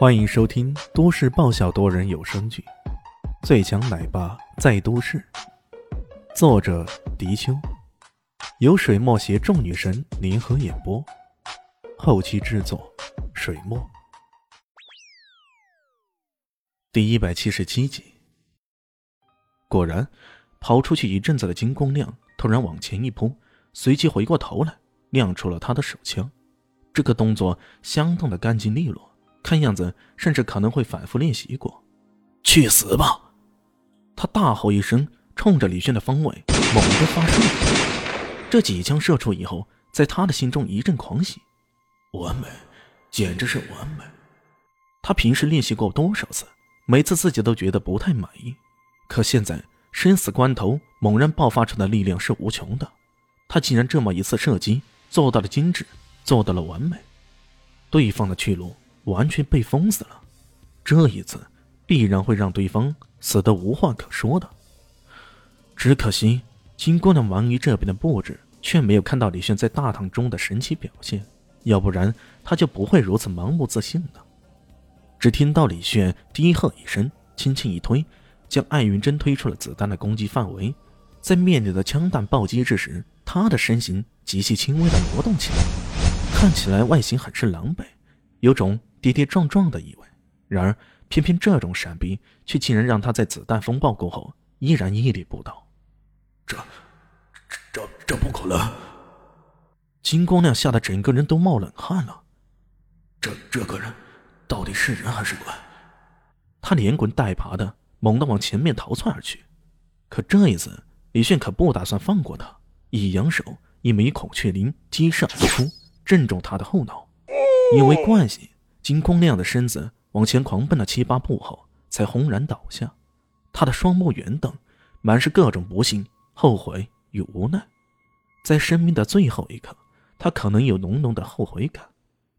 欢迎收听都市爆笑多人有声剧《最强奶爸在都市》，作者：迪秋，由水墨携众女神联合演播，后期制作：水墨。第一百七十七集。果然，跑出去一阵子的金光亮突然往前一扑，随即回过头来，亮出了他的手枪。这个动作相当的干净利落。看样子，甚至可能会反复练习过。去死吧！他大吼一声，冲着李炫的方位猛地发射。这几枪射出以后，在他的心中一阵狂喜，完美，简直是完美。他平时练习过多少次，每次自己都觉得不太满意，可现在生死关头，猛然爆发出的力量是无穷的。他竟然这么一次射击做到了精致，做到了完美。对方的去路。完全被封死了，这一次必然会让对方死得无话可说的。只可惜金光的王姨这边的布置却没有看到李炫在大堂中的神奇表现，要不然他就不会如此盲目自信了。只听到李炫低喝一声，轻轻一推，将艾云珍推出了子弹的攻击范围。在面对的枪弹暴击之时，他的身形极其轻微的挪动起来，看起来外形很是狼狈，有种。跌跌撞撞的意味，然而偏偏这种闪避，却竟然让他在子弹风暴过后依然屹立不倒。这、这、这不可能！金光亮吓得整个人都冒冷汗了。这、这个人到底是人还是鬼？他连滚带爬的猛地往前面逃窜而去。可这一次，李炫可不打算放过他，一扬手，一枚孔雀翎击射而出，正中他的后脑。因为惯性。金光亮的身子往前狂奔了七八步后，才轰然倒下。他的双目圆瞪，满是各种不幸、后悔与无奈。在生命的最后一刻，他可能有浓浓的后悔感，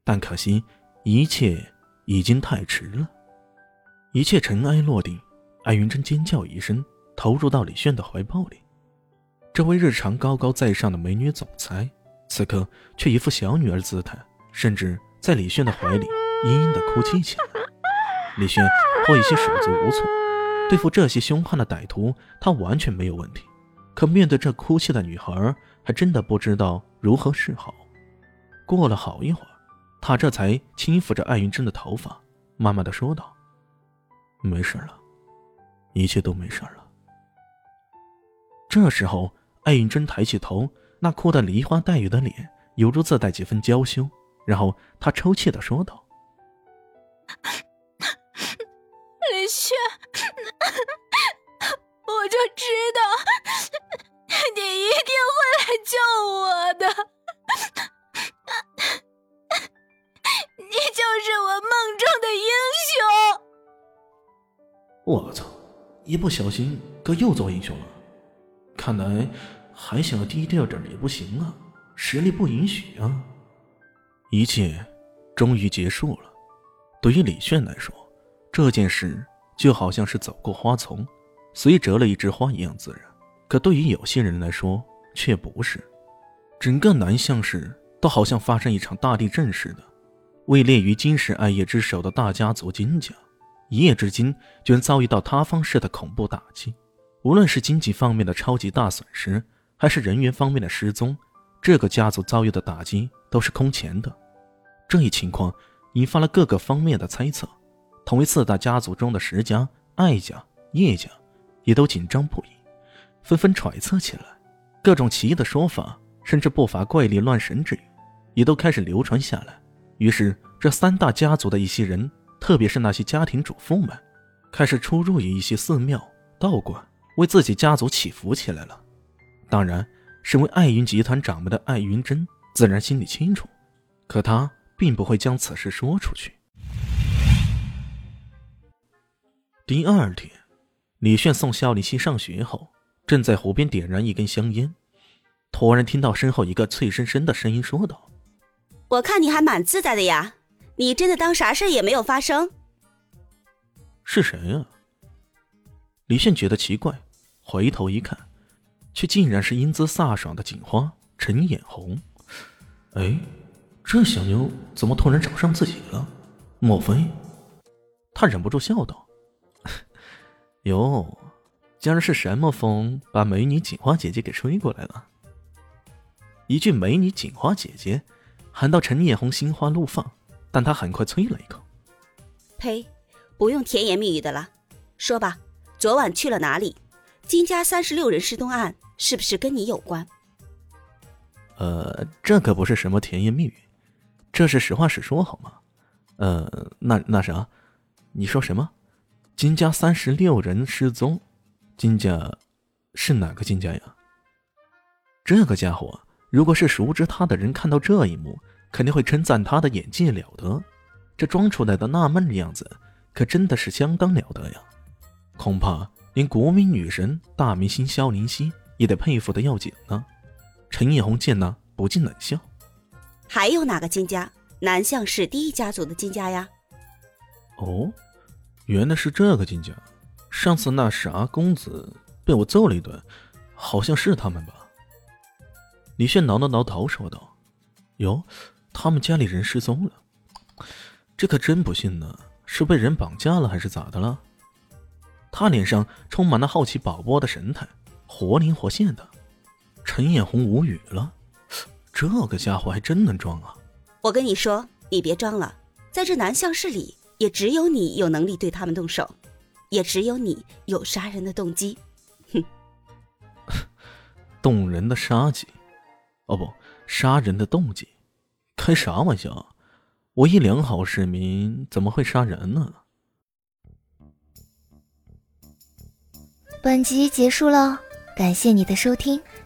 但可惜一切已经太迟了。一切尘埃落定，艾云珍尖叫一声，投入到李炫的怀抱里。这位日常高高在上的美女总裁，此刻却一副小女儿姿态，甚至在李炫的怀里。嘤嘤的哭泣起来，李轩颇有些手足无措。对付这些凶悍的歹徒，他完全没有问题。可面对这哭泣的女孩，还真的不知道如何是好。过了好一会儿，他这才轻抚着艾云珍的头发，慢慢的说道：“没事了，一切都没事了。”这时候，艾云珍抬起头，那哭得梨花带雨的脸，犹如自带几分娇羞。然后她抽泣的说道。李轩，我就知道你一定会来救我的，你就是我梦中的英雄。我操！一不小心哥又做英雄了，看来还想要低调点也不行啊，实力不允许啊。一切终于结束了。对于李炫来说，这件事就好像是走过花丛，随意折了一枝花一样自然。可对于有些人来说，却不是。整个南向市都好像发生一场大地震似的，位列于金石艾叶之首的大家族金家，一夜之间居然遭遇到塌方式的恐怖打击。无论是经济方面的超级大损失，还是人员方面的失踪，这个家族遭遇的打击都是空前的。这一情况。引发了各个方面的猜测，同为四大家族中的石家、艾家、叶家，也都紧张不已，纷纷揣测起来。各种奇异的说法，甚至不乏怪力乱神之语，也都开始流传下来。于是，这三大家族的一些人，特别是那些家庭主妇们，开始出入于一些寺庙、道观，为自己家族祈福起来了。当然，身为艾云集团掌门的艾云珍，自然心里清楚，可他。并不会将此事说出去。第二天，李炫送肖林熙上学后，正在湖边点燃一根香烟，突然听到身后一个脆生生的声音说道：“我看你还蛮自在的呀，你真的当啥事也没有发生？”是谁呀？李炫觉得奇怪，回头一看，却竟然是英姿飒爽的警花陈眼红。哎。这小妞怎么突然找上自己了？莫非他忍不住笑道：“哟，今儿是什么风把美女锦花姐姐给吹过来了？”一句“美女锦花姐姐”，喊到陈叶红心花怒放，但他很快啐了一口：“呸，不用甜言蜜语的了，说吧，昨晚去了哪里？金家三十六人失踪案是不是跟你有关？”呃，这可不是什么甜言蜜语，这是实话实说，好吗？呃，那那啥，你说什么？金家三十六人失踪，金家是哪个金家呀？这个家伙，如果是熟知他的人看到这一幕，肯定会称赞他的演技了得。这装出来的纳闷的样子，可真的是相当了得呀！恐怕连国民女神、大明星萧灵溪也得佩服的要紧呢。陈艳红见那，不禁冷笑：“还有哪个金家？南向市第一家族的金家呀？”哦，原来是这个金家。上次那啥公子被我揍了一顿，好像是他们吧？李炫挠了挠头，说道：“哟，他们家里人失踪了，这可真不信呢。是被人绑架了，还是咋的了？”他脸上充满了好奇宝宝的神态，活灵活现的。陈艳红无语了，这个家伙还真能装啊！我跟你说，你别装了，在这南向市里，也只有你有能力对他们动手，也只有你有杀人的动机。哼，动人的杀机，哦不，杀人的动机，开啥玩笑？我一良好市民怎么会杀人呢？本集结束了，感谢你的收听。